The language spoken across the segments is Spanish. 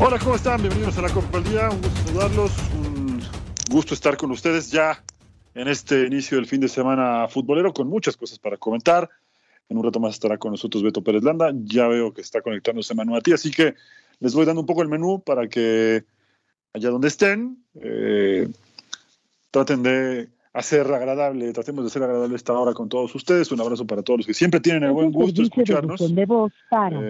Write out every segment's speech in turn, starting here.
Hola, ¿cómo están? Bienvenidos a la Copa del Día. Un gusto saludarlos. Un gusto estar con ustedes ya en este inicio del fin de semana futbolero con muchas cosas para comentar. En un rato más estará con nosotros Beto Pérez Landa. Ya veo que está conectándose Manu a ti, así que les voy dando un poco el menú para que allá donde estén eh, traten de hacer agradable, tratemos de hacer agradable esta hora con todos ustedes. Un abrazo para todos los que siempre tienen el buen gusto de escucharnos. De voz para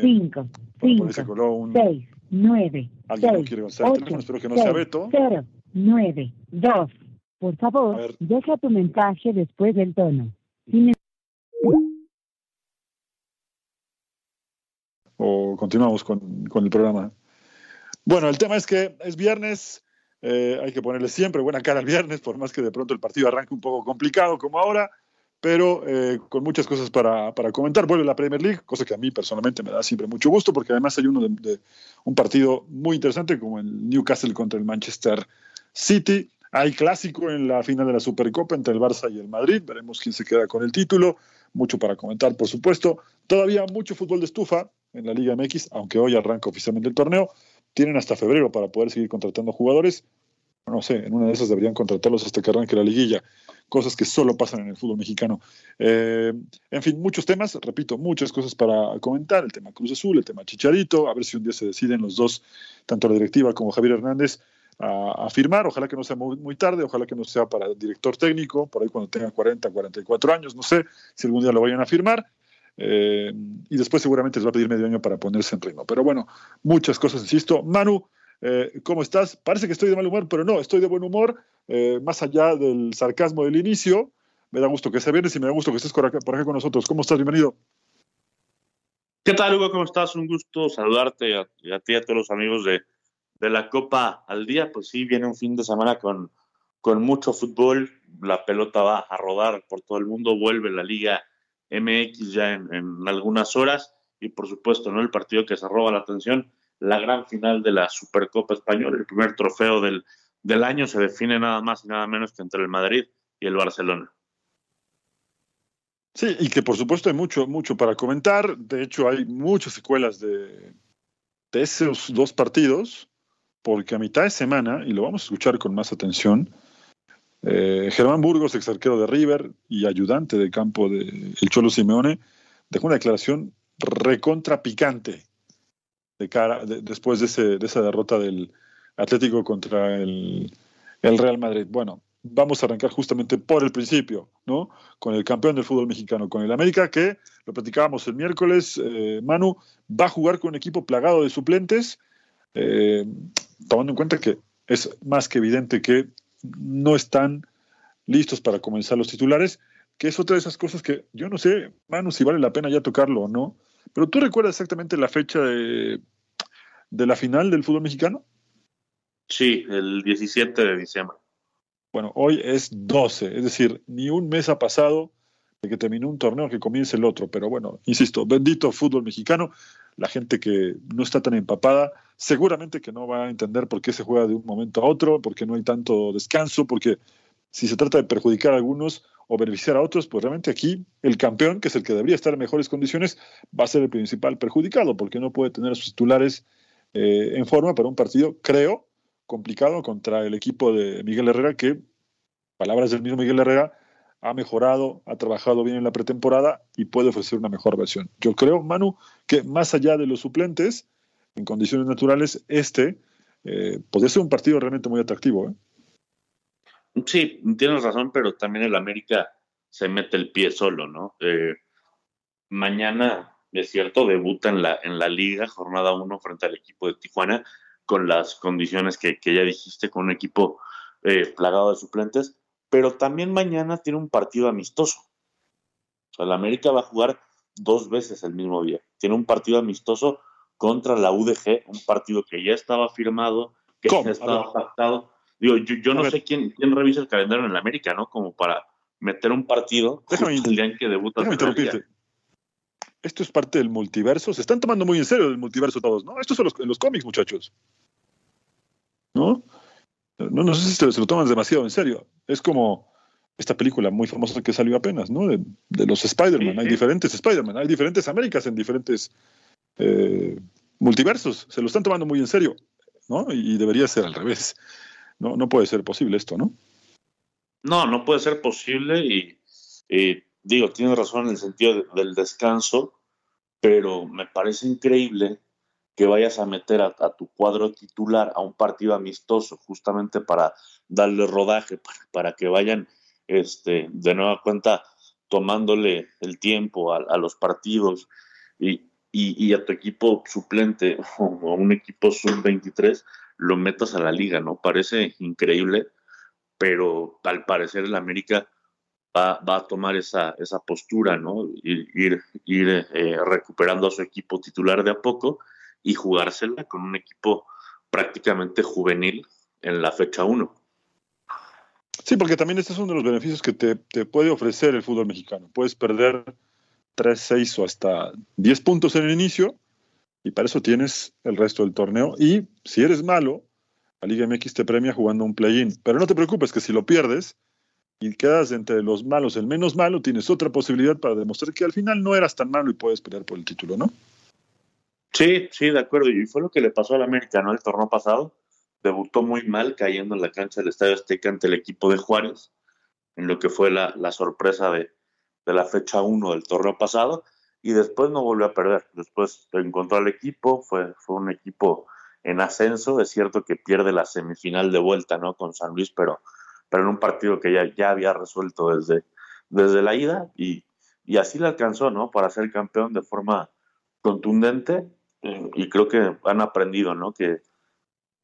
5, 5, 6, 9, Alguien 6, no quiere el teléfono, espero que no 6, sea Beto. 0, 9, 2. Por favor, deja tu mensaje después del tono. Si o continuamos con, con, el programa. Bueno, el tema es que es viernes, eh, hay que ponerle siempre buena cara al viernes, por más que de pronto el partido arranque un poco complicado como ahora pero eh, con muchas cosas para, para, comentar. Vuelve la Premier League, cosa que a mí personalmente me da siempre mucho gusto, porque además hay uno de, un partido muy interesante como el Newcastle contra el Manchester City. Hay clásico en la final de la Supercopa entre el Barça y el Madrid. Veremos quién se queda con el título. Mucho para comentar, por supuesto. Todavía mucho fútbol de estufa en la Liga MX, aunque hoy arranca oficialmente el torneo. Tienen hasta febrero para poder seguir contratando jugadores. No sé, en una de esas deberían contratarlos hasta que arranque la liguilla cosas que solo pasan en el fútbol mexicano. Eh, en fin, muchos temas, repito, muchas cosas para comentar, el tema Cruz Azul, el tema Chicharito, a ver si un día se deciden los dos, tanto la directiva como Javier Hernández, a, firmar, ojalá que no sea muy, tarde, ojalá que no sea para director técnico, por ahí cuando tenga 40, 44 años, no sé si algún día lo vayan a firmar. Eh, y después seguramente les va a pedir medio año para ponerse en ritmo. Pero bueno, muchas cosas, insisto. Manu, eh, ¿cómo estás? Parece que estoy de mal humor, pero no, estoy de buen humor, eh, más allá del sarcasmo del inicio. Me da gusto que se viernes y me da gusto que estés por acá, con nosotros. ¿Cómo estás? Bienvenido. ¿Qué tal, Hugo? ¿Cómo estás? Un gusto saludarte a, a ti y a todos los amigos de, de, la Copa al día. Pues sí, viene un fin de semana con, con mucho fútbol. La pelota va a rodar por todo el mundo. Vuelve la Liga MX ya en, en algunas horas. Y por supuesto, ¿no? El partido que se roba la atención la gran final de la Supercopa Española, el primer trofeo del, del año, se define nada más y nada menos que entre el Madrid y el Barcelona. Sí, y que por supuesto hay mucho, mucho para comentar. De hecho, hay muchas secuelas de, de esos dos partidos, porque a mitad de semana, y lo vamos a escuchar con más atención, eh, Germán Burgos, ex arquero de River y ayudante de campo del de Cholo Simeone, dejó una declaración recontra picante de cara después de, ese, de, esa derrota del Atlético contra el, el, Real Madrid. Bueno, vamos a arrancar justamente por el principio, ¿no? Con el campeón del fútbol mexicano, con el América, que lo platicábamos el miércoles, eh, Manu va a jugar con un equipo plagado de suplentes, eh, tomando en cuenta que es más que evidente que no están listos para comenzar los titulares, que es otra de esas cosas que yo no sé, Manu, si vale la pena ya tocarlo o no, pero tú recuerdas exactamente la fecha de, de la final del fútbol mexicano? Sí, el 17 de diciembre. Bueno, hoy es 12, es decir, ni un mes ha pasado de que terminó un torneo que comience el otro. Pero bueno, insisto, bendito fútbol mexicano. La gente que no está tan empapada, seguramente que no va a entender por qué se juega de un momento a otro, porque no hay tanto descanso, porque si se trata de perjudicar a algunos, o beneficiar a otros, pues realmente aquí el campeón, que es el que debería estar en mejores condiciones, va a ser el principal perjudicado, porque no puede tener a sus titulares eh, en forma para un partido, creo, complicado contra el equipo de Miguel Herrera, que, palabras del mismo Miguel Herrera, ha mejorado, ha trabajado bien en la pretemporada y puede ofrecer una mejor versión. Yo creo, Manu, que más allá de los suplentes, en condiciones naturales, este eh, podría ser un partido realmente muy atractivo. ¿eh? Sí, tienes razón, pero también el América se mete el pie solo, ¿no? Eh, mañana, es cierto, debuta en la, en la liga, jornada 1 frente al equipo de Tijuana, con las condiciones que, ya dijiste, con un equipo plagado de suplentes, pero también mañana tiene un partido amistoso. O sea, el América va a jugar dos veces el mismo día. Tiene un partido amistoso contra la UDG, un partido que ya estaba firmado, que ya estaba pactado. Digo, yo, no sé quién, quién revisa el calendario en el América, ¿no? Como para meter un partido déjame, el día en que debuta. interrumpirte. Esto es parte del multiverso. Se están tomando muy en serio el multiverso todos, ¿no? Estos son los, los cómics, muchachos. ¿No? No, no sé si se, se lo toman demasiado en serio. Es como esta película muy famosa que salió apenas, ¿no? De, los Spider-Man. Hay diferentes Spider-Man, hay diferentes Américas en diferentes eh, multiversos. Se lo están tomando muy en serio, ¿no? Y, debería ser al revés. No, no puede ser posible esto, ¿no? No, no puede ser posible y, digo, tienes razón en el sentido del descanso, pero me parece increíble que vayas a meter a, tu cuadro titular a un partido amistoso justamente para darle rodaje, para que vayan este, de nueva cuenta tomándole el tiempo a, los partidos y, y, a tu equipo suplente o a un equipo sub-23 lo metas a la liga, ¿no? Parece increíble, pero al parecer el América va, va, a tomar esa, esa postura, ¿no? Ir, ir, ir eh, recuperando a su equipo titular de a poco y jugársela con un equipo prácticamente juvenil en la fecha 1. Sí, porque también este es uno de los beneficios que te, puede ofrecer el fútbol mexicano. Puedes perder 3, 6 o hasta 10 puntos en el inicio y para eso tienes el resto del torneo. Y si eres malo, la Liga MX te premia jugando un play-in. Pero no te preocupes que si lo pierdes y quedas entre los malos el menos malo, tienes otra posibilidad para demostrar que al final no eras tan malo y puedes pelear por el título, ¿no? Sí, sí, de acuerdo. Y fue lo que le pasó al América, ¿no? El torneo pasado debutó muy mal cayendo en la cancha del Estadio Azteca ante el equipo de Juárez, en lo que fue la, sorpresa de, la fecha 1 del torneo pasado, y después no volvió a perder. Después encontró al equipo, fue, fue un equipo en ascenso, es cierto que pierde la semifinal de vuelta ¿no? con San Luis, pero, pero en un partido que ya, ya había resuelto desde, desde la ida, y, y así le alcanzó ¿no? para ser campeón de forma contundente, y creo que han aprendido ¿no? que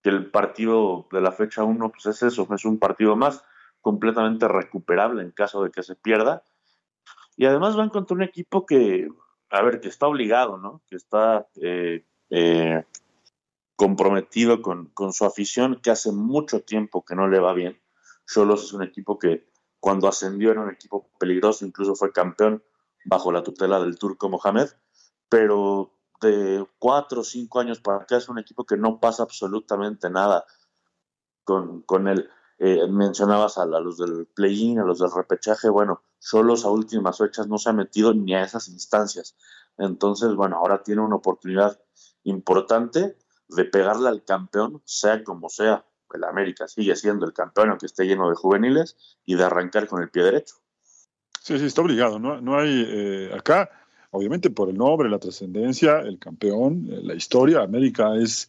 que el partido de la fecha 1 pues es eso, es un partido más completamente recuperable en caso de que se pierda. Y además van contra un equipo que, a ver, que está obligado, ¿no? Que está eh, eh, comprometido con, su afición, que hace mucho tiempo que no le va bien. Cholos es un equipo que cuando ascendió era un equipo peligroso, incluso fue campeón bajo la tutela del turco Mohamed, pero de cuatro o cinco años para acá es un equipo que no pasa absolutamente nada con, con él. Eh, mencionabas a, los del play-in, a los del repechaje, bueno, solo a últimas fechas no se ha metido ni a esas instancias. Entonces, bueno, ahora tiene una oportunidad importante de pegarle al campeón, sea como sea. El América sigue siendo el campeón, aunque esté lleno de juveniles, y de arrancar con el pie derecho. Sí, sí, está obligado. No, no hay eh, acá obviamente por el nombre, la trascendencia, el campeón, eh, la historia, América es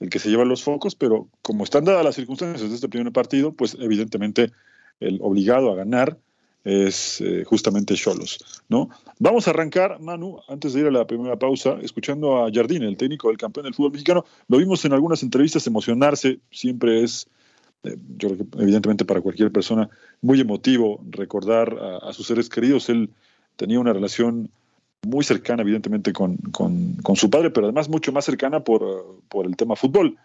el que se lleva los focos, pero como están dadas las circunstancias de este primer partido, pues evidentemente el obligado a ganar es eh, justamente Cholos, ¿no? Vamos a arrancar, Manu, antes de ir a la primera pausa, escuchando a Jardín, el técnico del campeón del fútbol mexicano. Lo vimos en algunas entrevistas emocionarse, siempre es, eh, yo creo que evidentemente para cualquier persona, muy emotivo recordar a sus seres queridos. Él tenía una relación muy cercana, evidentemente, con, su padre, pero además mucho más cercana por, el tema fútbol.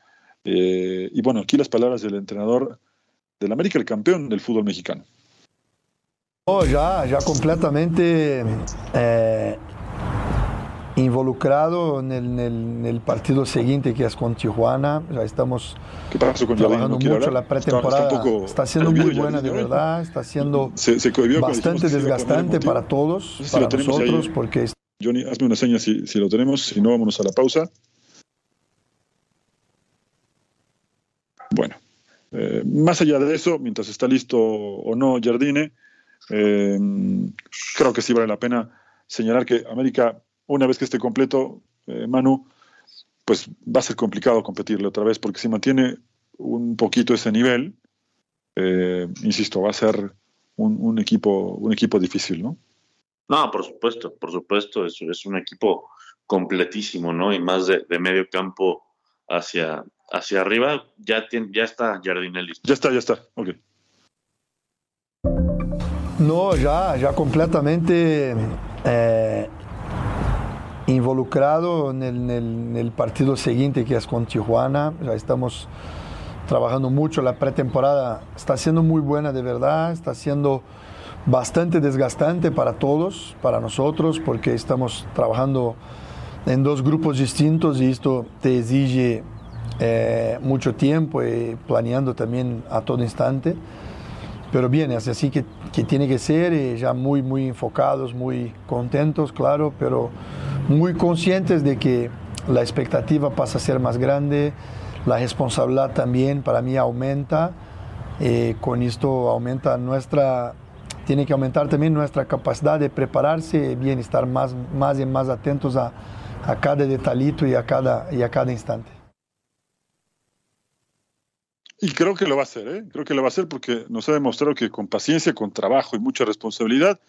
Eh, y bueno, aquí las palabras del entrenador del América, el campeón del fútbol mexicano. Oh, ya, ya completamente eh, involucrado en el, partido siguiente que es con Tijuana. Ya estamos trabajando mucho. La pretemporada está, siendo muy buena, de verdad. Está siendo bastante desgastante para todos, para nosotros, porque... Johnny, hazme una seña si, lo tenemos, si no, vámonos a la pausa. Bueno, eh, más allá de eso, mientras está listo o no Jardine, eh, creo que sí vale la pena señalar que América una vez que esté completo, eh, Manu, pues va a ser complicado competirle otra vez, porque si mantiene un poquito ese nivel, eh, insisto, va a ser un, equipo, un equipo difícil, ¿no? No, por supuesto, por supuesto, es, es un equipo completísimo, ¿no? Y más de, medio campo hacia, hacia arriba, ya, tiene, ya está Jardinelli. Ya está, ya está, ok. No, ya, ya completamente eh, involucrado en el, partido siguiente que es con Tijuana. Ya estamos trabajando mucho. La pretemporada está siendo muy buena de verdad, está siendo bastante desgastante para todos, para nosotros, porque estamos trabajando en dos grupos distintos y esto te exige eh, mucho tiempo y planeando también a todo instante. Pero bien, es así que, tiene que ser, y ya muy, muy enfocados, muy contentos, claro, pero muy conscientes de que la expectativa pasa a ser más grande, la responsabilidad también para mí aumenta, eh, con esto aumenta nuestra, tiene que aumentar también nuestra capacidad de prepararse bien, estar más, más y más atentos a, a cada detallito y a cada, y a cada instante. Y creo que lo va a hacer, ¿eh? creo que lo va a hacer porque nos ha demostrado que con paciencia, con trabajo y mucha responsabilidad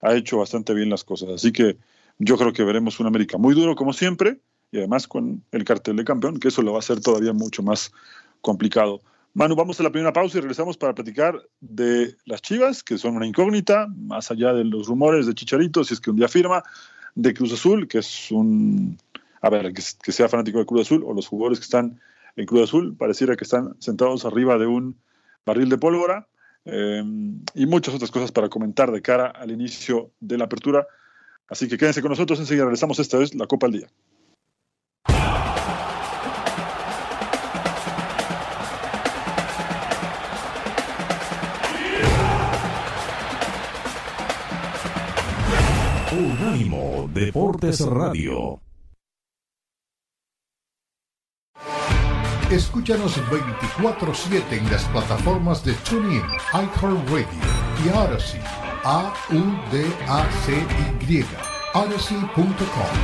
ha hecho bastante bien las cosas. Así que yo creo que veremos un América muy duro como siempre y además con el cartel de campeón, que eso lo va a hacer todavía mucho más complicado. Manu, vamos a la primera pausa y regresamos para platicar de las Chivas, que son una incógnita, más allá de los rumores de Chicharito, si es que un día firma, de Cruz Azul, que es un, a ver, que, sea fanático de Cruz Azul, o los jugadores que están en Cruz Azul, pareciera que están sentados arriba de un barril de pólvora, eh, y muchas otras cosas para comentar de cara al inicio de la apertura Así que quédense con nosotros, enseguida regresamos. Esta vez la Copa al Día. Unánimo Deportes Radio. Escúchanos 24-7 en las plataformas de TuneIn, iHeartRadio y Odyssey a-U-D-A-C-Y. Odyssey.com.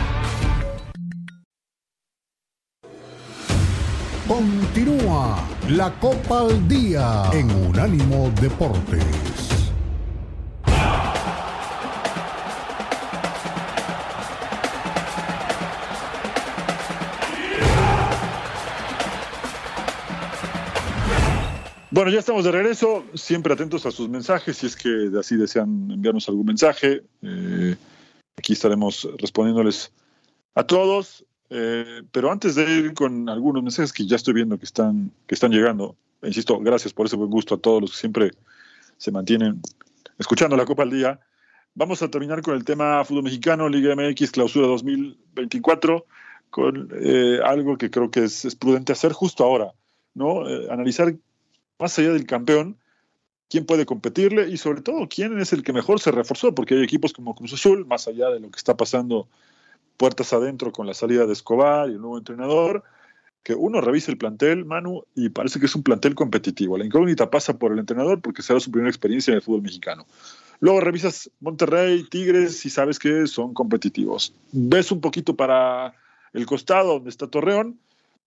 Continúa la Copa al Día en Unánimo Deportes. Bueno, ya estamos de regreso, siempre atentos a sus mensajes, si es que así desean enviarnos algún mensaje. Eh, aquí estaremos respondiéndoles a todos. Eh, pero antes de ir con algunos mensajes que ya estoy viendo que están, que están llegando, insisto, gracias por ese buen gusto a todos los que siempre se mantienen escuchando la Copa al Día. Vamos a terminar con el tema fútbol mexicano, Liga MX, clausura 2024, con eh, algo que creo que es, es, prudente hacer justo ahora, ¿no? analizar más allá del campeón, quién puede competirle y sobre todo quién es el que mejor se reforzó, porque hay equipos como Cruz Azul, más allá de lo que está pasando puertas adentro con la salida de Escobar y el nuevo entrenador, que uno revisa el plantel, Manu, y parece que es un plantel competitivo. La incógnita pasa por el entrenador porque será su primera experiencia en el fútbol mexicano. Luego revisas Monterrey, Tigres y sabes que son competitivos. Ves un poquito para el costado donde está Torreón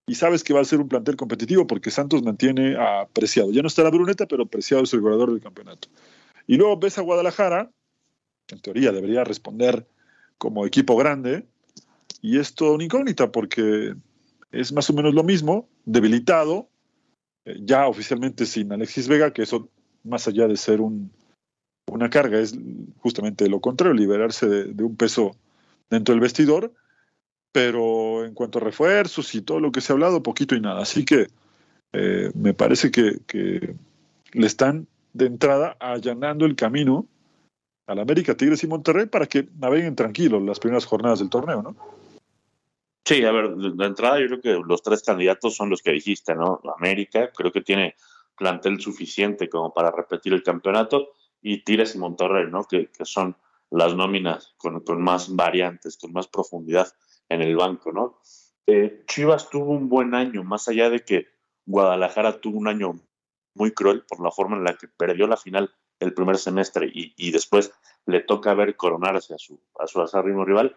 y sabes que va a ser un plantel competitivo porque Santos mantiene a Preciado. Ya no está la Bruneta, pero Preciado es el goleador del campeonato. Y luego ves a Guadalajara, en teoría debería responder como equipo grande, y es todo una incógnita porque es más o menos lo mismo, debilitado, eh, ya oficialmente sin Alexis Vega, que eso más allá de ser un, una carga, es justamente lo contrario, liberarse de un peso dentro del vestidor pero en cuanto a refuerzos y todo lo que se ha hablado, poquito y nada. Así que eh, me parece que, le están de entrada allanando el camino al América, Tigres y Monterrey para que naveguen tranquilos las primeras jornadas del torneo, ¿no? Sí, a ver, de entrada yo creo que los tres candidatos son los que dijiste, ¿no? América creo que tiene plantel suficiente como para repetir el campeonato y Tigres y Monterrey, ¿no? Que, son las nóminas con, con, más variantes, con más profundidad en el banco, ¿no? Eh, Chivas tuvo un buen año, más allá de que Guadalajara tuvo un año muy cruel por la forma en la que perdió la final el primer semestre y, después le toca ver coronarse a su, a su rival.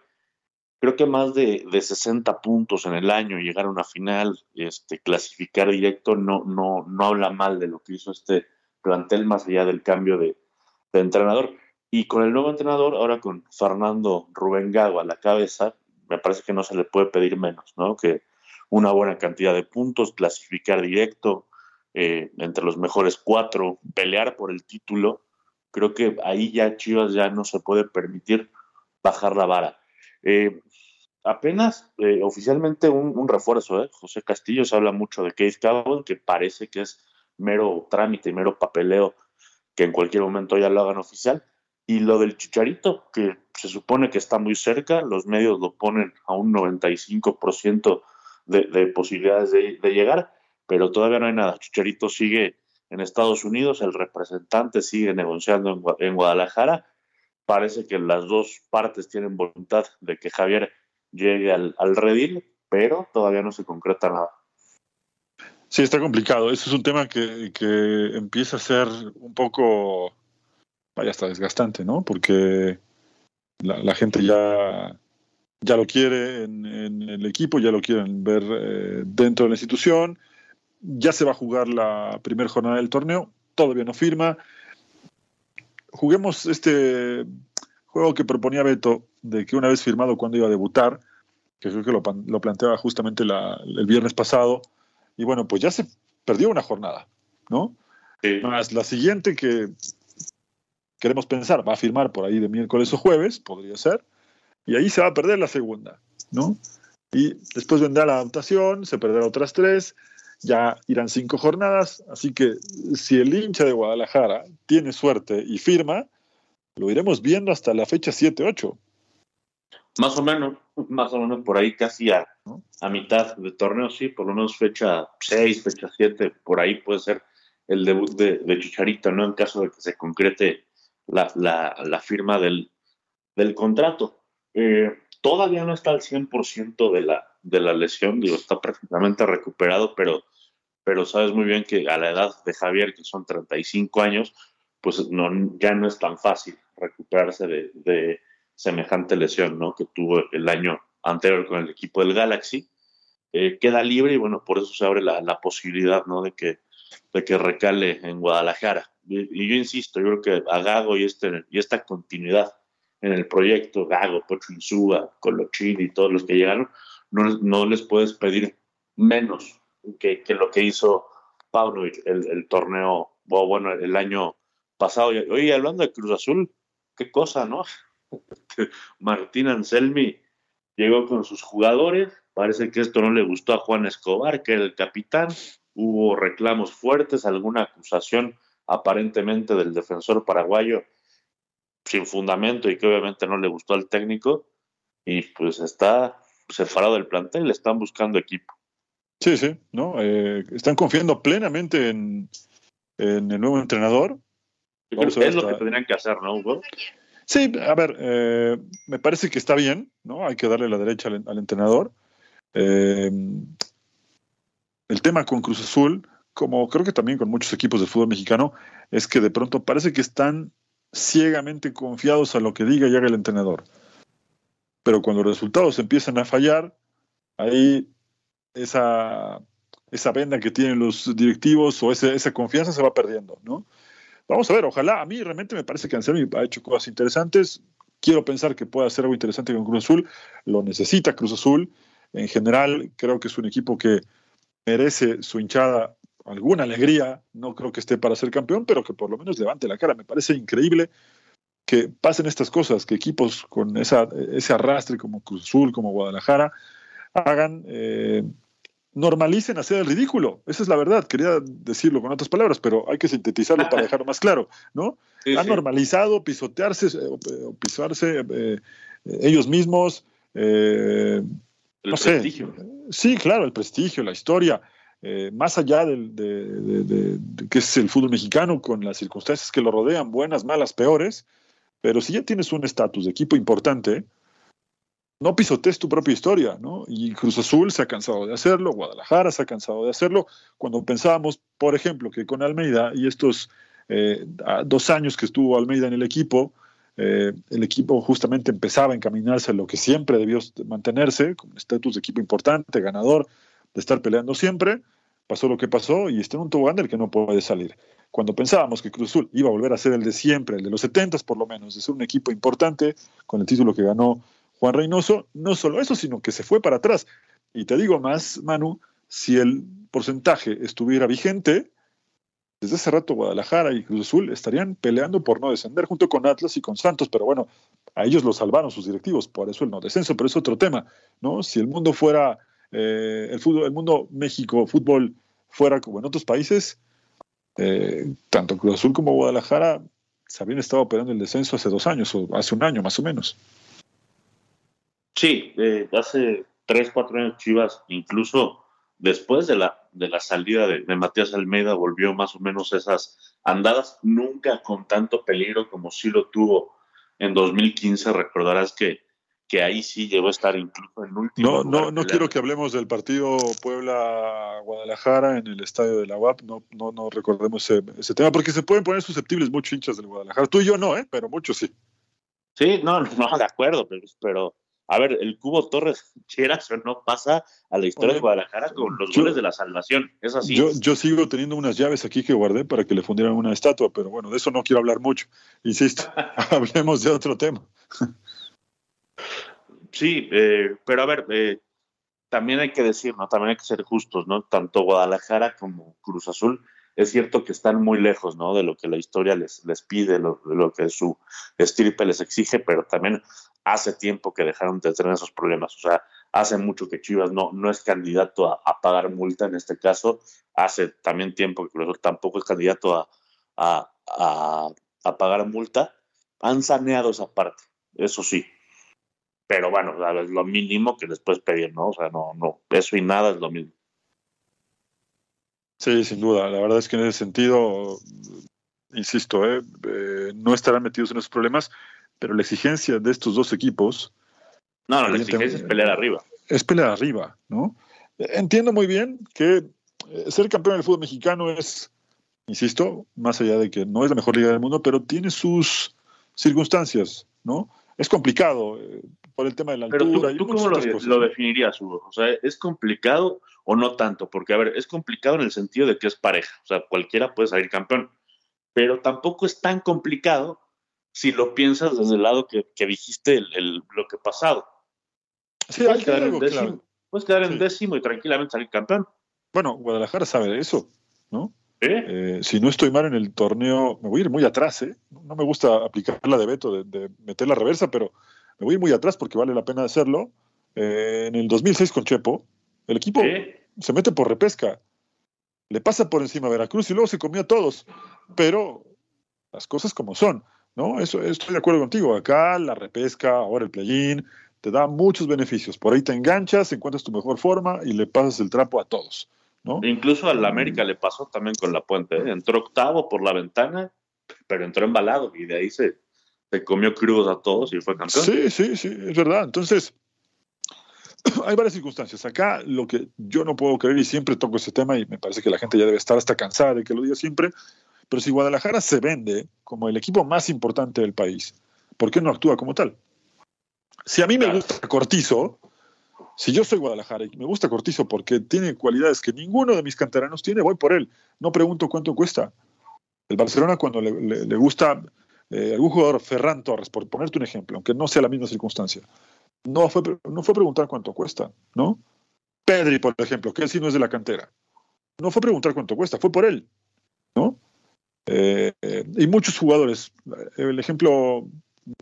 creo que más de, de 60 puntos en el año, llegar a una final, este, clasificar directo, no, no, no habla mal de lo que hizo este plantel más allá del cambio de, de entrenador. Y con el nuevo entrenador, ahora con Fernando Rubén Gago a la cabeza, me parece que no se le puede pedir menos, ¿no? Que una buena cantidad de puntos, clasificar directo eh, entre los mejores cuatro, pelear por el título. Creo que ahí ya Chivas ya no se puede permitir bajar la vara. Eh, apenas eh, oficialmente un, refuerzo. José Castillo se habla mucho de Keith Cowell, que parece que es mero trámite, mero papeleo, que en cualquier momento ya lo hagan oficial. Y lo del Chicharito, que se supone que está muy cerca, los medios lo ponen a un 95% de, de posibilidades de, llegar, pero todavía no hay nada. Chicharito sigue en Estados Unidos, el representante sigue negociando en, Guadalajara. Parece que las dos partes tienen voluntad de que Javier llegue al, al redil, pero todavía no se concreta nada. Sí, está complicado. Eso es un tema que, que empieza a ser un poco, vaya, está desgastante, ¿no? Porque la, gente ya, ya lo quiere en, el equipo, ya lo quieren ver eh, dentro de la institución, ya se va a jugar la primera jornada del torneo, todavía no firma. Juguemos este juego que proponía Beto, de que una vez firmado cuando iba a debutar, que creo que lo, lo planteaba justamente el viernes pasado, y bueno, pues ya se perdió una jornada, ¿no? Más la siguiente que queremos pensar, va a firmar por ahí de miércoles o jueves, podría ser, y ahí se va a perder la segunda, ¿no? Y después vendrá la adaptación, se perderá otras tres, ya irán cinco jornadas, así que si el hincha de Guadalajara tiene suerte y firma, lo iremos viendo hasta la fecha 7-8. Más o menos, más o menos por ahí casi a, a mitad de torneo, sí, por lo menos fecha 6, fecha 7, por ahí puede ser el debut de, de Chicharito, ¿no? En caso de que se concrete la, la, firma del, del contrato. Eh, todavía no está al 100% de la, de la lesión, digo, está perfectamente recuperado, pero, pero sabes muy bien que a la edad de Javier, que son 35 años, pues no, ya no es tan fácil recuperarse de, de semejante lesión ¿no? que tuvo el año anterior con el equipo del Galaxy. Eh, queda libre y bueno, por eso se abre la, la posibilidad ¿no? de, que, de que recale en Guadalajara. Y, yo insisto, yo creo que a Gago y, este, y esta continuidad en el proyecto, Gago, Pocho Insúa, Colochín y todos los que llegaron, no, no les puedes pedir menos que, que lo que hizo Pablo el, el torneo, bueno, el año pasado. Oye, hablando de Cruz Azul, qué cosa, ¿no? Martín Anselmi llegó con sus jugadores, parece que esto no le gustó a Juan Escobar, que era el capitán, hubo reclamos fuertes, alguna acusación aparentemente del defensor paraguayo sin fundamento y que obviamente no le gustó al técnico y pues está separado del plantel, le están buscando equipo. Sí, sí, ¿no? Eh, están confiando plenamente en, en, el nuevo entrenador. es lo que tendrían que hacer, ¿no, Hugo? Sí, a ver, eh, me parece que está bien, ¿no? Hay que darle la derecha al, entrenador. Eh, el tema con Cruz Azul, como creo que también con muchos equipos de fútbol mexicano, es que de pronto parece que están ciegamente confiados a lo que diga y haga el entrenador. Pero cuando los resultados empiezan a fallar, ahí esa, esa venda que tienen los directivos o esa confianza se va perdiendo, ¿no? Vamos a ver, ojalá. A mí realmente me parece que Anselmi ha hecho cosas interesantes. Quiero pensar que pueda hacer algo interesante con Cruz Azul. Lo necesita Cruz Azul. En general, creo que es un equipo que merece su hinchada alguna alegría. No creo que esté para ser campeón, pero que por lo menos levante la cara. Me parece increíble que pasen estas cosas, que equipos con esa, ese arrastre como Cruz Azul, como Guadalajara, hagan eh, normalicen hacer el ridículo. Esa es la verdad. Quería decirlo con otras palabras, pero hay que sintetizarlo para dejarlo más claro, ¿no? Han normalizado pisotearse, eh, pisarse eh, ellos mismos. Eh, el prestigio. Sí, claro, el prestigio, la historia. Más allá de, de, que es el fútbol mexicano, con las circunstancias que lo rodean, buenas, malas, peores, pero si ya tienes un estatus de equipo importante, no pisotees tu propia historia, ¿no? Y Cruz Azul se ha cansado de hacerlo, Guadalajara se ha cansado de hacerlo. Cuando pensábamos, por ejemplo, que con Almeida y estos eh, dos años que estuvo Almeida en el equipo, eh, el equipo justamente empezaba a encaminarse a lo que siempre debió mantenerse, con estatus de equipo importante, ganador, de estar peleando siempre. Pasó lo que pasó y está en un tobogán del que no puede salir. Cuando pensábamos que Cruz iba a volver a ser el de siempre, el de los 70 por lo menos, de ser un equipo importante con el título que ganó Juan Reynoso, no solo eso, sino que se fue para atrás. Y te digo más, Manu, si el porcentaje estuviera vigente, desde hace rato Guadalajara y Cruz estarían peleando por no descender junto con Atlas y con Santos, pero bueno, a ellos lo salvaron sus directivos, por eso el no descenso, pero es otro tema, ¿no? Si el mundo fuera, eh, el fútbol, el mundo México, fútbol fuera como en otros países, eh, tanto Cruz Azul como Guadalajara se habían estado operando el descenso hace dos años, o hace un año más o menos. Sí, eh, hace tres, cuatro años Chivas, incluso después de la, de la salida de, Matías Almeida, volvió más o menos esas andadas, nunca con tanto peligro como sí lo tuvo en 2015. Recordarás que, que ahí sí llegó a estar incluso en último. No, no, no quiero que hablemos del partido Puebla-Guadalajara en el estadio de la UAP, no, no, no recordemos ese, ese, tema, porque se pueden poner susceptibles muchos hinchas del Guadalajara. Tú y yo no, ¿eh? pero muchos sí. Sí, no, no, de acuerdo, pero, pero a ver, el Cubo Torres, quieras o no, pasa a la historia de Guadalajara con los goles de la salvación. Es así. Yo, yo, sigo teniendo unas llaves aquí que guardé para que le fundieran una estatua, pero bueno, de eso no quiero hablar mucho. Insisto, hablemos de otro tema. sí, eh, pero a ver, eh, también hay que decir, ¿no? También hay que ser justos, ¿no? Tanto Guadalajara como Cruz Azul es cierto que están muy lejos ¿no? de lo que la historia les, les pide, lo, de lo que su estirpe les exige, pero también hace tiempo que dejaron de tener esos problemas. O sea, hace mucho que Chivas no, no es candidato a, pagar multa en este caso. Hace también tiempo que tampoco es candidato a, a, pagar multa. Han saneado esa parte, eso sí. Pero bueno, es lo mínimo que les puedes pedir, ¿no? O sea, no, no, eso y nada es lo mismo. Sí, sin duda. La verdad es que en ese sentido, insisto, ¿eh? Eh, no estarán metidos en esos problemas, pero la exigencia de estos dos equipos. No, no la exigencia es pelear arriba. Es pelear arriba, ¿no? Entiendo muy bien que eh, ser campeón del fútbol mexicano es, insisto, más allá de que no es la mejor liga del mundo, pero tiene sus circunstancias, ¿no? Es complicado por el tema de la altura. Pero tú, cómo lo, lo, definirías, Hugo? O sea, ¿es complicado o no tanto, porque a ver, es complicado en el sentido de que es pareja, o sea, cualquiera puede salir campeón, pero tampoco es tan complicado si lo piensas desde el lado que, dijiste el, el, bloque pasado. Sí, puedes, quedar en décimo, puedes quedar en décimo y tranquilamente salir campeón. Bueno, Guadalajara sabe de eso, ¿no? ¿Eh? si no estoy mal en el torneo, me voy a ir muy atrás, ¿eh? No me gusta aplicar la de Beto, de, meter la reversa, pero me voy muy atrás porque vale la pena hacerlo. Eh, en el 2006 con Chepo, el equipo se mete por repesca. Le pasa por encima a Veracruz y luego se comió a todos. Pero las cosas como son, ¿no? Eso, estoy de acuerdo contigo. Acá la repesca, ahora el play-in, te da muchos beneficios. Por ahí te enganchas, encuentras tu mejor forma y le pasas el trapo a todos, ¿no? Incluso al América le pasó también con la puente. ¿eh? Entró octavo por la ventana, pero entró embalado y de ahí se, comió crudos a todos y fue campeón. Sí, sí, sí, es verdad. Entonces, hay varias circunstancias. Acá lo que yo no puedo creer, y siempre toco ese tema, y me parece que la gente ya debe estar hasta cansada de que lo diga siempre, pero si Guadalajara se vende como el equipo más importante del país, ¿por qué no actúa como tal? Si a mí me gusta Cortizo, si yo soy Guadalajara y me gusta Cortizo porque tiene cualidades que ninguno de mis canteranos tiene, voy por él. No pregunto cuánto cuesta. El Barcelona cuando le, gusta eh, algún jugador, Ferran Torres, por ponerte un ejemplo, aunque no sea la misma circunstancia, no fue, no fue preguntar cuánto cuesta, ¿no? Pedri, por ejemplo, que él sí no es de la cantera. No fue preguntar cuánto cuesta, fue por él, ¿no? Eh, y muchos jugadores. El ejemplo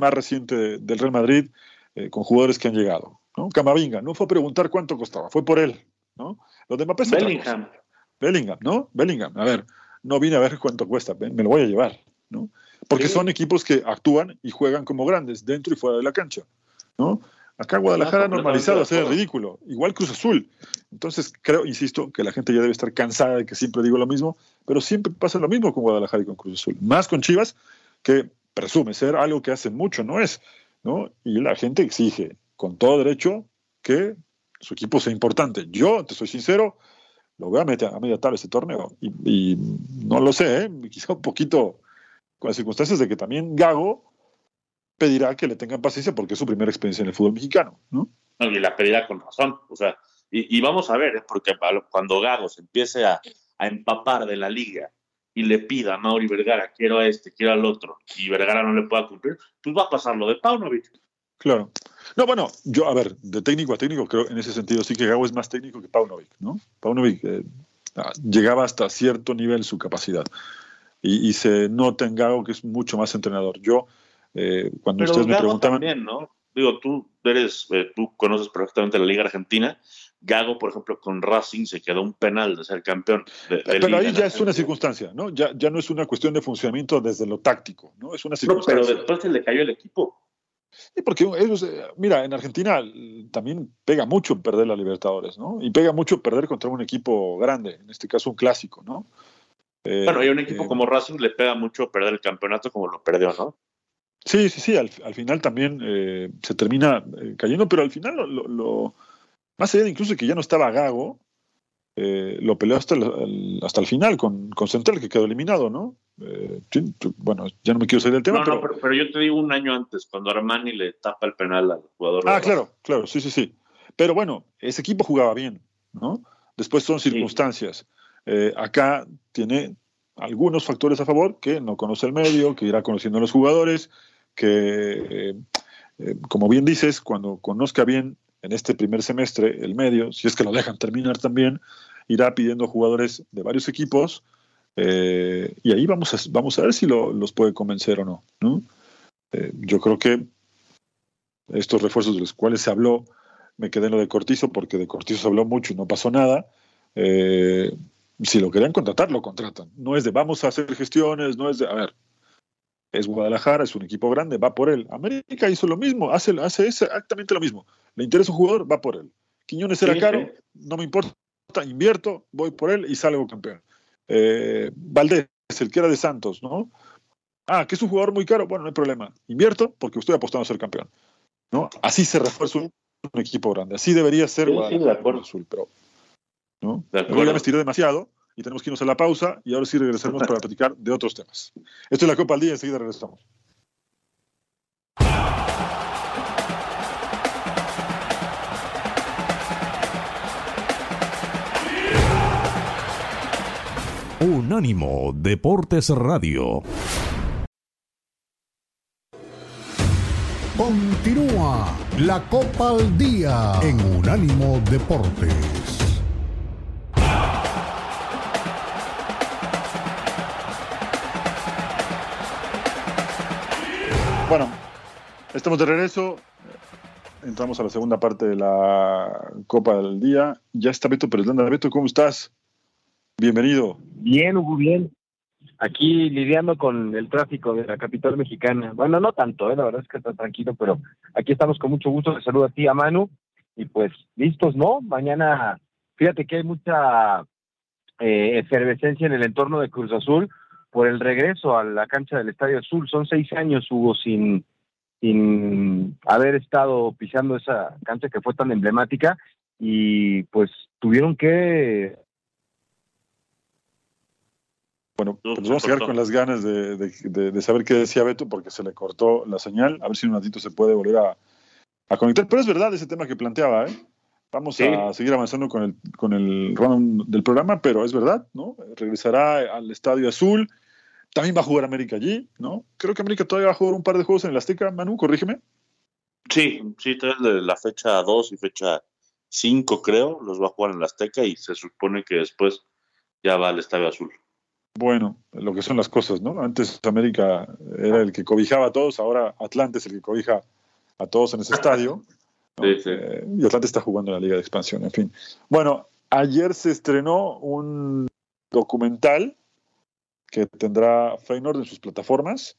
más reciente del Real Madrid, eh, con jugadores que han llegado, ¿no? Camavinga, no fue preguntar cuánto costaba, fue por él, ¿no? Los de Bellingham. Bellingham, ¿no? Bellingham, a ver, no vine a ver cuánto cuesta, me lo voy a llevar, ¿no? Porque son equipos que actúan y juegan como grandes, dentro y fuera de la cancha, ¿no? Acá Guadalajara ha normalizado hacer el ridículo, igual Cruz Azul. Entonces creo, insisto, que la gente ya debe estar cansada de que siempre digo lo mismo, pero siempre pasa lo mismo con Guadalajara y con Cruz Azul. Más con Chivas, que presume ser algo que hace mucho, no es, ¿no? Y la gente exige, con todo derecho, que su equipo sea importante. Yo, te soy sincero, lo voy a meter a media tabla este torneo y, no lo sé, ¿eh? quizá un poquito con las circunstancias de que también Gago pedirá que le tengan paciencia porque es su primera experiencia en el fútbol mexicano, ¿no? y la pedirá con razón, o sea, y, vamos a ver, ¿eh? porque cuando Gago se empiece a, a, empapar de la liga y le pida a Mauri Vergara, quiero a este, quiero al otro, y Vergara no le pueda cumplir, pues va a pasar lo de Paunovic. Claro. No, bueno, yo, a ver, de técnico a técnico, creo en ese sentido sí que Gago es más técnico que Paunovic, ¿no? Paunovic eh, llegaba hasta cierto nivel su capacidad. Y, se nota en Gago que es mucho más entrenador. Yo, eh, cuando ustedes me preguntaban. También, ¿no? Digo, tú eres, eh, tú conoces perfectamente la Liga Argentina. Gago, por ejemplo, con Racing se quedó un penal de ser campeón. pero ahí ya es una circunstancia, ¿no? Ya, ya no es una cuestión de funcionamiento desde lo táctico, ¿no? Es una circunstancia. No, pero después se le cayó el equipo. Y porque ellos, eh, mira, en Argentina también pega mucho perder la Libertadores, ¿no? Y pega mucho perder contra un equipo grande, en este caso un clásico, ¿no? Eh, bueno, hay un equipo eh, como Racing le pega mucho perder el campeonato como lo perdió, ¿no? Sí, sí, sí, al, final también se termina cayendo, pero al final lo, más allá de incluso que ya no estaba Gago, lo peleó hasta el, hasta el final con, con Central, que quedó eliminado, ¿no? Eh, bueno, ya no me quiero salir del tema. pero... yo te digo un año antes, cuando Armani le tapa el penal al jugador. Ah, claro, claro, sí, sí, sí. Pero bueno, ese equipo jugaba bien, ¿no? Después son circunstancias. Eh, acá tiene algunos factores a favor, que no conoce el medio, que irá conociendo a los jugadores, que, eh, como bien dices, cuando conozca bien en este primer semestre el medio, si es que lo dejan terminar también, irá pidiendo jugadores de varios equipos eh, y ahí vamos a, vamos a ver si los puede convencer o no. Eh, yo creo que estos refuerzos de los cuales se habló, me quedé en lo de Cortizo, porque de Cortizo se habló mucho y no pasó nada. Eh, si lo querían contratar, lo contratan. No es de vamos a hacer gestiones, no es de, a ver, es Guadalajara, es un equipo grande, va por él. América hizo lo mismo, hace, hace exactamente lo mismo. Le interesa un jugador, va por él. Quiñones era caro, no me importa, invierto, voy por él y salgo campeón. Eh, Valdés, el que era de Santos, ¿no? Ah, que es un jugador muy caro, bueno, no hay problema. Invierto porque estoy apostando a ser campeón. ¿no? Así se refuerza un, equipo grande. Así debería ser sí, Azul, pero ¿no? ya me estiré demasiado y tenemos que irnos a la pausa y ahora sí regresaremos para platicar de otros temas. Esto es la Copa al Día, enseguida regresamos. Unánimo Deportes Radio. Continúa la Copa al Día en Unánimo Deportes. Bueno, estamos de regreso. Entramos a la segunda parte de la Copa del Día. Ya está Beto Pérez Beto, ¿cómo estás? Bienvenido. Bien, Hugo, bien. Aquí lidiando con el tráfico de la capital mexicana. Bueno, no tanto, ¿eh? la verdad es que está tranquilo, pero aquí estamos con mucho gusto. Te saludo a ti, a Manu. Y pues, listos, ¿no? Mañana, fíjate que hay mucha eh, efervescencia en el entorno de Cruz Azul por el regreso a la cancha del Estadio Azul. Son seis años, Hugo, sin, sin haber estado pisando esa cancha que fue tan emblemática y pues tuvieron que bueno, pues vamos a quedar con las ganas de, saber qué decía Beto porque se le cortó la señal. A ver si un ratito se puede volver a, conectar. Pero es verdad ese tema que planteaba, ¿eh? Vamos a seguir avanzando con el, con el del programa, pero es verdad, ¿no? Regresará al Estadio Azul. También va a jugar América allí, ¿no? Creo que América todavía va a jugar un par de juegos en el Azteca. Manu, corrígeme. Sí, sí, la fecha 2 y fecha 5, creo, los va a jugar en el Azteca y se supone que después ya va al Estadio Azul bueno, lo que son las cosas, ¿no? Antes América era el que cobijaba a todos, ahora Atlante es el que cobija a todos en ese estadio. Sí, sí. Eh, y Atlante está jugando en la Liga de Expansión, en fin. Bueno, ayer se estrenó un documental que tendrá Feyenoord en sus plataformas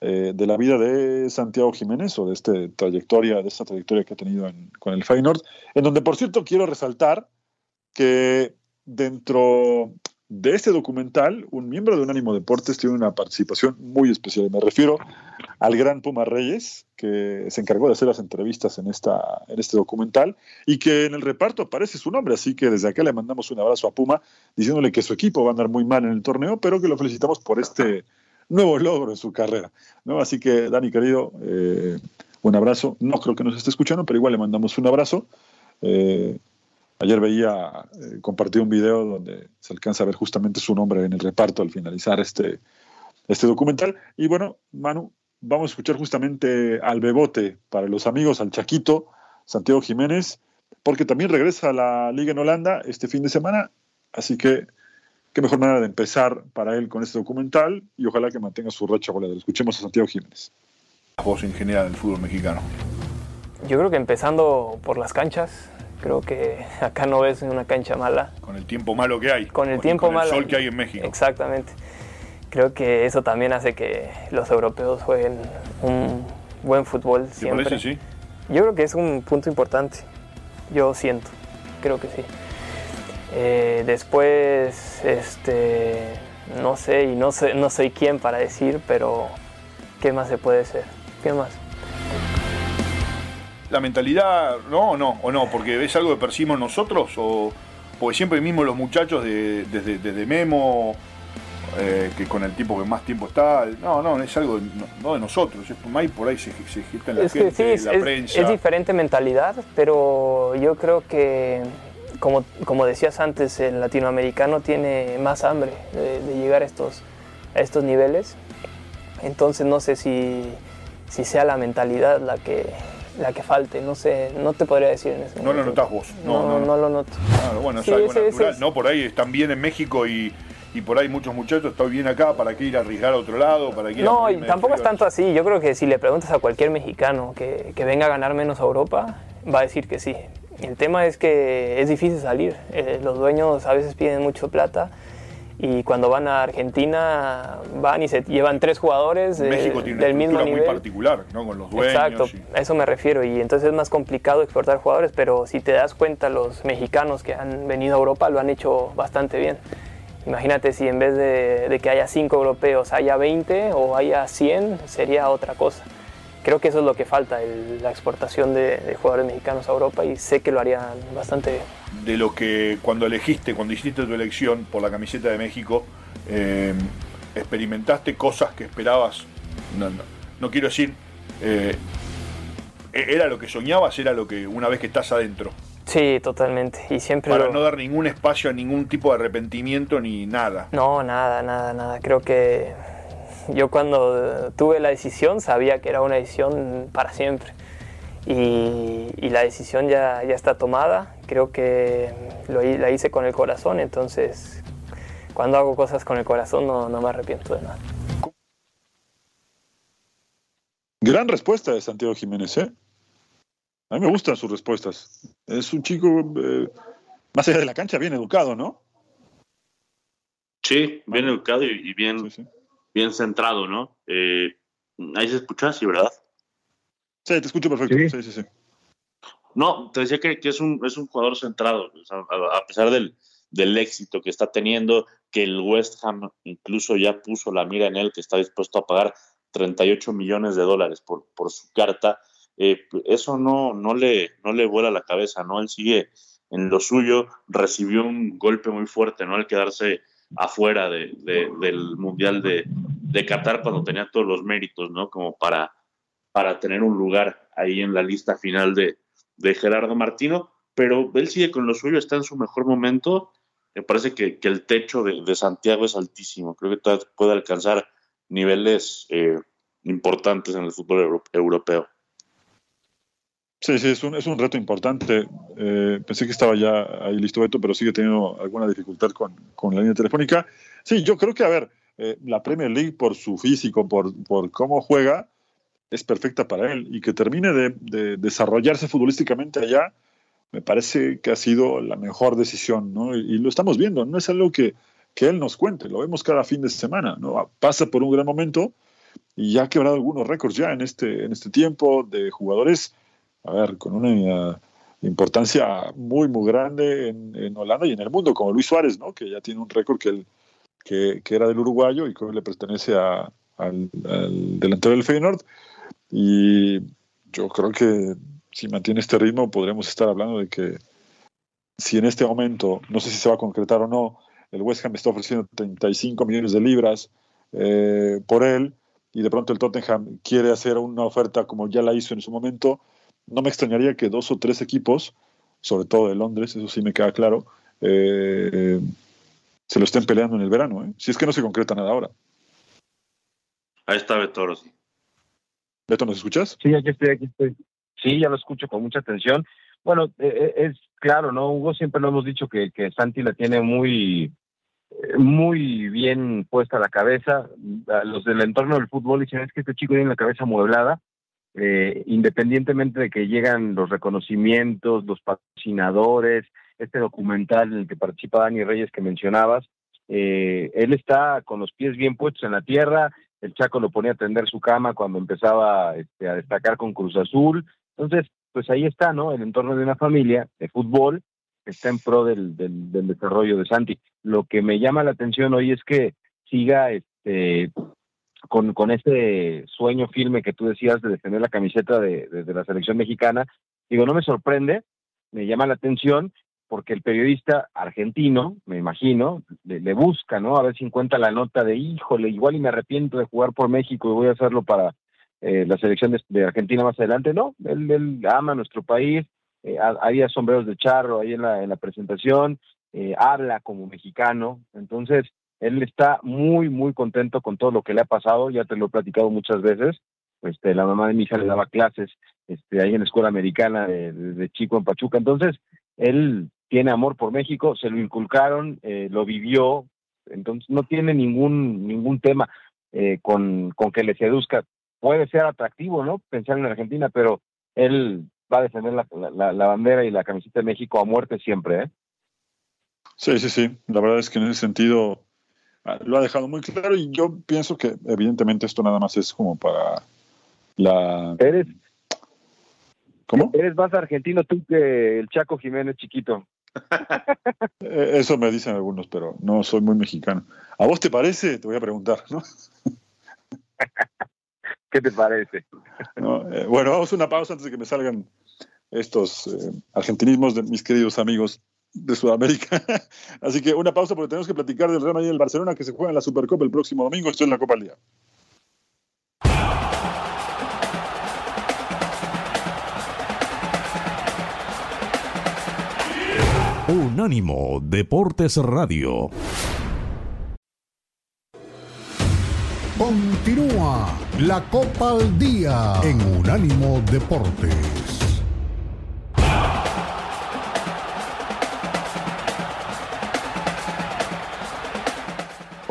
eh, de la vida de Santiago Jiménez o de esta trayectoria, de esta trayectoria que ha tenido con el Feyenoord, en donde, por cierto, quiero resaltar que dentro de este documental, un miembro de Unánimo Deportes tiene una participación muy especial. Me refiero al gran Puma Reyes, que se encargó de hacer las entrevistas en, esta, en este documental y que en el reparto aparece su nombre. Así que desde acá le mandamos un abrazo a Puma, diciéndole que su equipo va a andar muy mal en el torneo, pero que lo felicitamos por este nuevo logro en su carrera. ¿no? Así que, Dani, querido, eh, un abrazo. No creo que nos esté escuchando, pero igual le mandamos un abrazo. Eh, ayer veía, eh, compartió un video donde se alcanza a ver justamente su nombre en el reparto al finalizar este, este documental. Y bueno, Manu, vamos a escuchar justamente al Bebote para los amigos, al Chaquito, Santiago Jiménez, porque también regresa a la Liga en Holanda este fin de semana. Así que qué mejor manera de empezar para él con este documental y ojalá que mantenga su racha goleadora. Escuchemos a Santiago Jiménez. Vos en general del fútbol mexicano. Yo creo que empezando por las canchas, creo que acá no ves una cancha mala. Con el tiempo malo que hay. Con el tiempo con malo. El sol que hay en México. Exactamente. Creo que eso también hace que los europeos jueguen un buen fútbol siempre. parece, sí? Yo creo que es un punto importante. Yo siento. Creo que sí. Eh, después, este, no sé, y no, sé, no soy quién para decir, pero ¿qué más se puede ser? ¿Qué más? La mentalidad, no, no, o no, porque es algo que percibimos nosotros, o porque siempre mismo los muchachos de, desde, Memo, eh, que con el tipo que más tiempo está, no, no, es algo no, de nosotros, es por ahí, por ahí se, se en la gente, la prensa. Es diferente mentalidad, pero yo creo que como, como decías antes, el latinoamericano tiene más hambre de, llegar a estos, a estos niveles. Entonces no sé si, si sea la mentalidad la que, la que falte, no sé, no te podría decir en ese No lo notas vos. No, no, lo noto. bueno, es algo natural, ¿no? Por ahí están bien en México y, y por ahí muchos muchachos están bien acá, ¿para qué ir a arriesgar a otro lado? ¿Para qué no, y tampoco es tanto así. Yo creo que si le preguntas a cualquier mexicano que, que venga a ganar menos a Europa, va a decir que sí. El tema es que es difícil salir. Eh, los dueños a veces piden mucho plata y cuando van a Argentina van y se llevan tres jugadores México tiene del mismo nivel. muy particular, ¿no? Con los dueños. Exacto, a eso me refiero y entonces es más complicado exportar jugadores, pero si te das cuenta los mexicanos que han venido a Europa lo han hecho bastante bien. Imagínate si en vez de, de que haya cinco europeos haya 20 o haya 100, sería otra cosa creo que eso es lo que falta, la exportación de, jugadores mexicanos a Europa y sé que lo harían bastante bien. De lo que cuando elegiste, cuando hiciste tu elección por la camiseta de México, eh, experimentaste cosas que esperabas, no, quiero decir, eh, era lo que soñabas, era lo que una vez que estás adentro. Sí, totalmente. Y siempre Para no dar ningún espacio a ningún tipo de arrepentimiento ni nada. No, nada, nada, nada. Creo que yo cuando tuve la decisión sabía que era una decisión para siempre. Y, la decisión ya, ya, está tomada. Creo que lo, la hice con el corazón, entonces cuando hago cosas con el corazón no, no me arrepiento de nada. Gran respuesta de Santiago Jiménez, ¿eh? A mí me gustan sus respuestas. Es un chico, eh, más allá de la cancha, bien educado, ¿no? Sí, bien educado y, bien, bien centrado, ¿no? Eh, ahí se escucha, sí, ¿verdad? Sí, te escucho perfecto. Sí, sí, sí. No, te decía que, es, un, es un jugador centrado, a, pesar del, del, éxito que está teniendo, que el West Ham incluso ya puso la mira en él, que está dispuesto a pagar 38 millones de dólares por, por su carta. Eh, eso no, no, le, no le vuela la cabeza, ¿no? Él sigue en lo suyo, recibió un golpe muy fuerte, ¿no? Al quedarse afuera de, del Mundial de, Qatar cuando tenía todos los méritos, ¿no? Como para, para tener un lugar ahí en la lista final de, de Gerardo Martino, pero él sigue con lo suyo, está en su mejor momento. Me parece que, el techo de, Santiago es altísimo. Creo que puede alcanzar niveles eh, importantes en el fútbol europeo. Sí, sí, es un, es un reto importante. Eh, pensé que estaba ya ahí listo Beto, pero sigue teniendo alguna dificultad con, con la línea telefónica. Sí, yo creo que, a ver, eh, la Premier League por su físico, por, por cómo juega, es perfecta para él. Y que termine de, de, desarrollarse futbolísticamente allá, me parece que ha sido la mejor decisión, ¿no? Y, lo estamos viendo, no es algo que, que él nos cuente, lo vemos cada fin de semana, ¿no? Pasa por un gran momento y ya ha quebrado algunos récords ya en este, en este tiempo de jugadores a ver, con una importancia muy, muy grande en, Holanda y en el mundo, como Luis Suárez, ¿no? que ya tiene un récord que, que, era del uruguayo y que le pertenece a, al, delantero del Feyenoord. Y yo creo que si mantiene este ritmo podremos estar hablando de que si en este momento, no sé si se va a concretar o no, el West Ham está ofreciendo 35 millones de libras eh, por él y de pronto el Tottenham quiere hacer una oferta como ya la hizo en su momento, no me extrañaría que dos o tres equipos, sobre todo de Londres, eso sí me queda claro, eh, se lo estén peleando en el verano, ¿eh? si es que no se concreta nada ahora. Ahí está Beto Beto, ¿nos escuchas? Sí, aquí estoy, aquí estoy. Sí, ya lo escucho con mucha atención. Bueno, eh, es claro, ¿no? Hugo siempre lo hemos dicho que, que Santi la tiene muy, muy bien puesta la cabeza. Los del entorno del fútbol dicen es que este chico tiene la cabeza amueblada, eh, independientemente de que llegan los reconocimientos, los patrocinadores, este documental en el que participa Dani Reyes que mencionabas, eh, él está con los pies bien puestos en la tierra, el Chaco lo ponía a tender su cama cuando empezaba este, a destacar con Cruz Azul, entonces, pues ahí está, ¿no? El entorno de una familia de fútbol está en pro del, del, desarrollo de Santi. Lo que me llama la atención hoy es que siga este con, con ese sueño firme que tú decías de defender la camiseta de, de, la selección mexicana. Digo, no me sorprende, me llama la atención porque el periodista argentino, me imagino, le, busca, ¿no? A ver si encuentra la nota de, híjole, igual y me arrepiento de jugar por México y voy a hacerlo para eh, la selección de, Argentina más adelante. No, él, ama nuestro país, eh, había sombreros de charro ahí en la, en la presentación, eh, habla como mexicano, entonces él está muy, muy contento con todo lo que le ha pasado, ya te lo he platicado muchas veces, este, la mamá de mi hija le daba clases este, ahí en la escuela americana de, chico en Pachuca, entonces él tiene amor por México, se lo inculcaron, eh, lo vivió, entonces no tiene ningún, ningún tema con, con que le seduzca. Puede ser atractivo, ¿no? Pensar en Argentina, pero él va a defender la, la, bandera y la camiseta de México a muerte siempre, ¿eh? Sí, sí, sí. La verdad es que en ese sentido lo ha dejado muy claro y yo pienso que evidentemente esto nada más es como para la... Eres... ¿Cómo? Eres más argentino tú que el Chaco Jiménez chiquito. Eh, eso me dicen algunos, pero no soy muy mexicano. ¿A vos te parece? Te voy a preguntar, ¿no? ¿Qué te parece? Eh, bueno, vamos a una pausa antes de que me salgan estos eh, argentinismos de mis queridos amigos de Sudamérica. Así que una pausa porque tenemos que platicar del Real Madrid y del Barcelona que se juega en la Supercopa el próximo domingo. Esto es la Copa al Día. Unánimo Deportes Radio. Continúa la Copa al Día en Unánimo Deportes.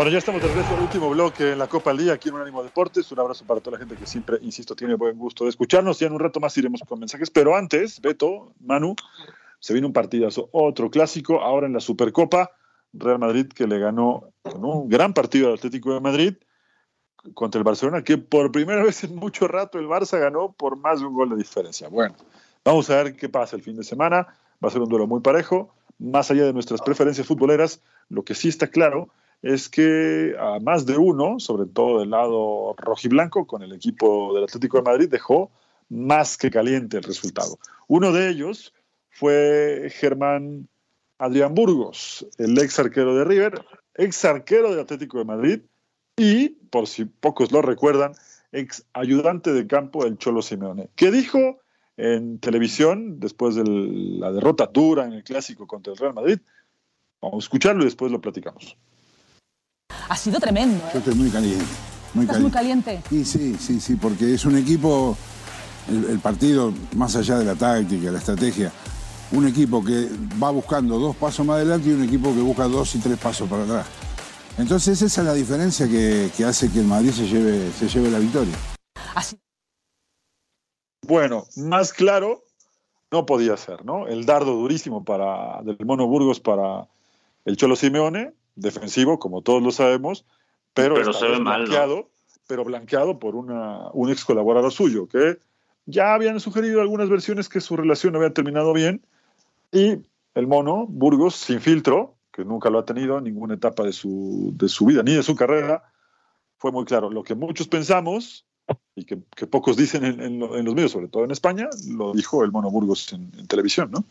Bueno, ya estamos de regreso al último bloque en la Copa al Día aquí en Unánimo Deportes. Un abrazo para toda la gente que siempre, insisto, tiene buen gusto de escucharnos. Y en un rato más iremos con mensajes. Pero antes, Beto, Manu, se viene un partidazo, otro clásico, ahora en la Supercopa. Real Madrid que le ganó con un gran partido al Atlético de Madrid contra el Barcelona, que por primera vez en mucho rato el Barça ganó por más de un gol de diferencia. Bueno, vamos a ver qué pasa el fin de semana. Va a ser un duelo muy parejo. Más allá de nuestras preferencias futboleras, lo que sí está claro es que a más de uno, sobre todo del lado rojiblanco, con el equipo del Atlético de Madrid, dejó más que caliente el resultado. Uno de ellos fue Germán Adrián Burgos, el ex arquero de River, ex arquero del Atlético de Madrid, y, por si pocos lo recuerdan, ex ayudante de campo del Cholo Simeone, que dijo en televisión, después de la derrota dura en el clásico contra el Real Madrid, vamos a escucharlo y después lo platicamos. Ha sido tremendo. ¿eh? Yo estoy muy caliente. Muy ¿Estás muy caliente? Sí, sí, sí, sí, porque es un equipo, el, partido, más allá de la táctica, la estrategia, un equipo que va buscando dos pasos más adelante y un equipo que busca dos y tres pasos para atrás. Entonces esa es la diferencia que, hace que el Madrid se lleve, se lleve la victoria. Bueno, más claro no podía ser, ¿no? El dardo durísimo para, del Mono Burgos para el Cholo Simeone, defensivo, como todos lo sabemos, pero, blanqueado, pero blanqueado por una, un ex colaborador suyo, que ya habían sugerido algunas versiones que su relación no había terminado bien, y el Mono Burgos, sin filtro, que nunca lo ha tenido en ninguna etapa de su, de su vida ni de su carrera, fue muy claro. Lo que muchos pensamos y que, pocos dicen en, los medios, sobre todo en España, lo dijo el Mono Burgos en, televisión, ¿no?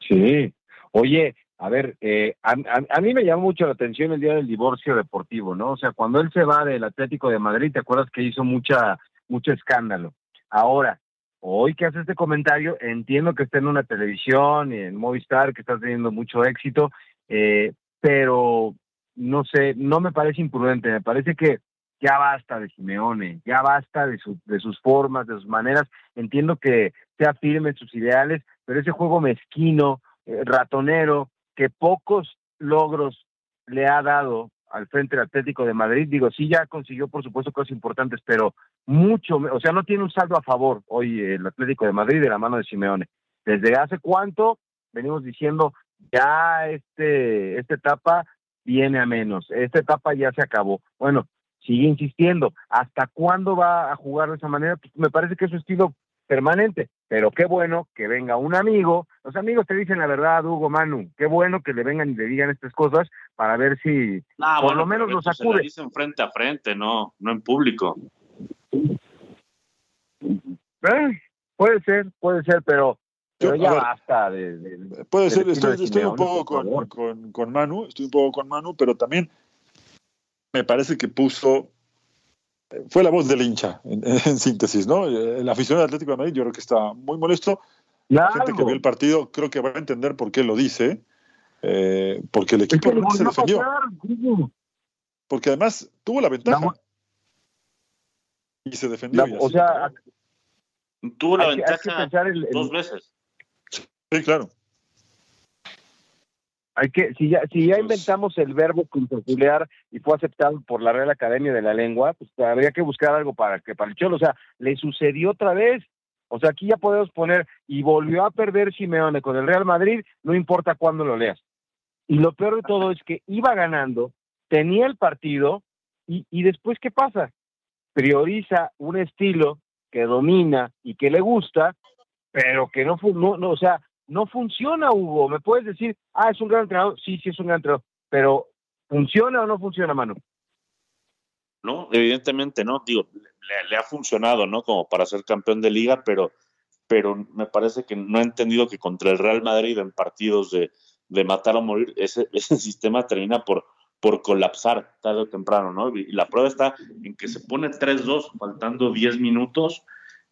Sí. Oye, a ver, eh, a, a, mí me llamó mucho la atención el día del divorcio deportivo, ¿no? O sea, cuando él se va del Atlético de Madrid, ¿te acuerdas que hizo mucha, mucho escándalo? Ahora, hoy que hace este comentario, entiendo que está en una televisión y en Movistar, que está teniendo mucho éxito, eh, pero no sé, no me parece imprudente, me parece que ya basta de Simeone, ya basta de, de sus formas, de sus maneras. Entiendo que sea firme en sus ideales, pero ese juego mezquino, eh, ratonero, que pocos logros le ha dado al frente Atlético de Madrid, digo, sí ya consiguió por supuesto cosas importantes, pero mucho, o sea, no tiene un saldo a favor hoy el Atlético de Madrid de la mano de Simeone. Desde hace cuánto venimos diciendo, ya este, esta etapa viene a menos, esta etapa ya se acabó. Bueno, sigue insistiendo. ¿Hasta cuándo va a jugar de esa manera? Pues me parece que es su estilo permanente. Pero qué bueno que venga un amigo. Los amigos te dicen la verdad, Hugo Manu. Qué bueno que le vengan y le digan estas cosas para ver si por lo menos los acude. Se dicen frente a frente, no, no en público. Eh, puede ser, puede ser, pero, ya basta de, Puede ser, estoy, un poco con, con, con Manu, estoy un poco con Manu, pero también me parece que puso fue la voz del hincha, en, síntesis, ¿no? El aficionado del Atlético de Madrid yo creo que está muy molesto. La gente que vio el partido creo que va a entender por qué lo dice, eh, porque el equipo no se defendió. porque además tuvo la ventaja. y se defendió. o sea, tuvo la ventaja dos veces. Sí, claro hay que, si ya, si ya inventamos el verbo contempolear y fue aceptado por la Real Academia de la Lengua, pues habría que buscar algo para que para el Cholo, o sea, le sucedió otra vez. O sea, aquí ya podemos poner, y volvió a perder Simeone con el Real Madrid, no importa cuándo lo leas. Y lo peor de todo es que iba ganando, tenía el partido, y, y después, ¿qué pasa? Prioriza un estilo que domina y que le gusta, pero que no, no, no o sea, no funciona, Hugo. ¿Me puedes decir, ah, es un gran entrenador? Sí, sí, es un gran entrenador. Pero, ¿funciona o no funciona, Manu? No, evidentemente no. Digo, le, ha funcionado, ¿no? Como para ser campeón de liga, pero, pero me parece que no ha entendido que contra el Real Madrid en partidos de, de matar o morir, ese, ese sistema termina por, por colapsar tarde o temprano, ¿no? Y la prueba está en que se pone 3-2 faltando 10 minutos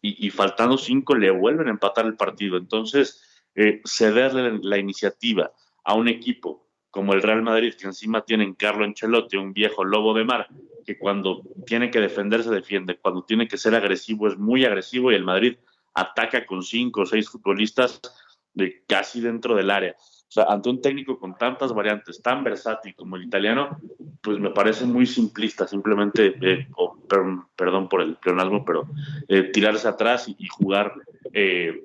y, y faltando 5 le vuelven a empatar el partido. Entonces, eh, cederle la iniciativa a un equipo como el Real Madrid, que encima tienen Carlo Ancelotti, un viejo lobo de mar, que cuando tiene que defenderse defiende, cuando tiene que ser agresivo es muy agresivo y el Madrid ataca con cinco o seis futbolistas de casi dentro del área. O sea, ante un técnico con tantas variantes, tan versátil como el italiano, pues me parece muy simplista, simplemente, eh, perdón por el pleonasmo, pero eh, tirarse atrás y, jugar eh,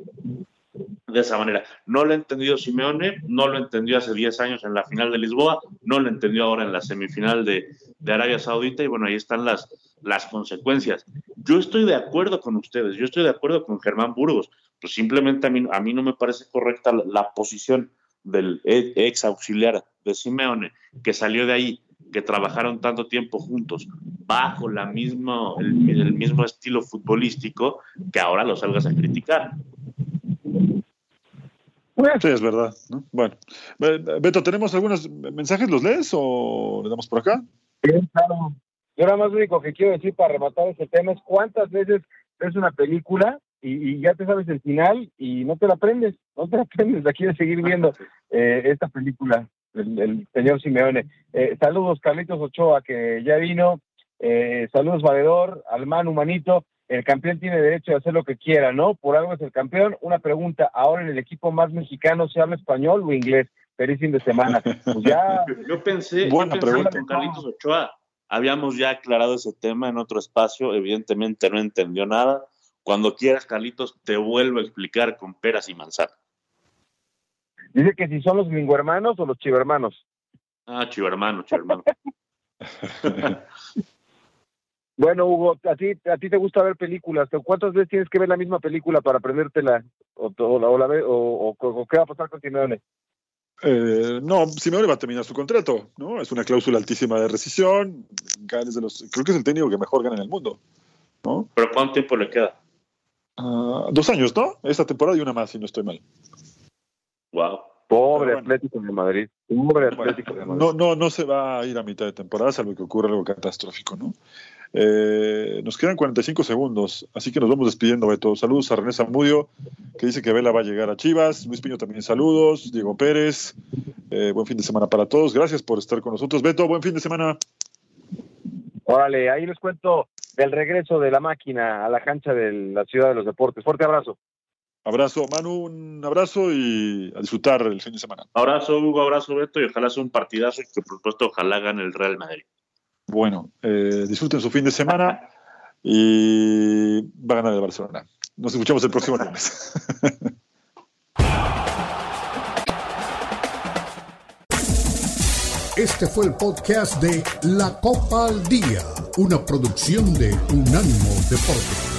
de esa manera. No lo ha entendido Simeone, no lo entendió hace 10 años en la final de Lisboa, no lo entendió ahora en la semifinal de, Arabia Saudita y bueno, ahí están las, las consecuencias. Yo estoy de acuerdo con ustedes, yo estoy de acuerdo con Germán Burgos, pues simplemente a mí, a mí no me parece correcta la, posición del ex auxiliar de Simeone, que salió de ahí, que trabajaron tanto tiempo juntos, bajo la el, el mismo estilo futbolístico, que ahora lo salgas a criticar. Sí, es verdad. Bueno, Beto, ¿tenemos algunos mensajes? ¿Los lees o le damos por acá? Sí, claro. Yo nada más lo único que quiero decir para rematar ese tema es cuántas veces ves una película y, ya te sabes el final y no te la aprendes, no te la aprendes, la quieres seguir viendo eh, esta película del, señor Simeone. Eh, saludos Carlitos Ochoa que ya vino, eh, saludos Valedor, al man humanito el campeón tiene derecho a hacer lo que quiera, ¿no? Por algo es el campeón. Una pregunta, ¿ahora en el equipo más mexicano se habla español o inglés? Feliz fin de semana. Pues ya... Yo pensé, Buena pregunta. con Carlitos Ochoa, habíamos ya aclarado ese tema en otro espacio, evidentemente no entendió nada. Cuando quieras, Carlitos, te vuelvo a explicar con peras y manzanas. Dice que si son los hermanos o los chivermanos. Ah, chivermano, chivermano. Bueno, Hugo, ¿a ti, ¿a ti te gusta ver películas? ¿Cuántas veces tienes que ver la misma película para aprendértela? ¿O, o, o, qué va a pasar con Simeone? Eh, no, Simeone va a terminar su contrato, ¿no? Es una cláusula altísima de rescisión. De los, creo que es el técnico que mejor gana en el mundo, ¿no? ¿Pero cuánto tiempo le queda? Ah, dos años, ¿no? Esta temporada y una más, si no estoy mal. Wow. Pobre Atlético de Madrid. Pobre Atlético de Madrid. No, no, no se va a ir a mitad de temporada, salvo que ocurra algo catastrófico, ¿no? Eh, nos quedan 45 segundos, así que nos vamos despidiendo, Beto. Saludos a René Zamudio, que dice que Vela va a llegar a Chivas. Luis Piño también saludos. Diego Pérez, eh, buen fin de semana para todos. Gracias por estar con nosotros. Beto, buen fin de semana. Órale, ahí les cuento del regreso de la máquina a la cancha de la Ciudad de los Deportes. Fuerte abrazo. Abrazo, Manu, un abrazo y a disfrutar el fin de semana. Abrazo, Hugo, abrazo, Beto, y ojalá sea un partidazo y que, por supuesto, ojalá gane el Real Madrid. Bueno, eh, disfruten su fin de semana y va a ganar el Barcelona. Nos escuchamos el próximo lunes. Este fue el podcast de La Copa al Día, una producción de Unánimo Deportes.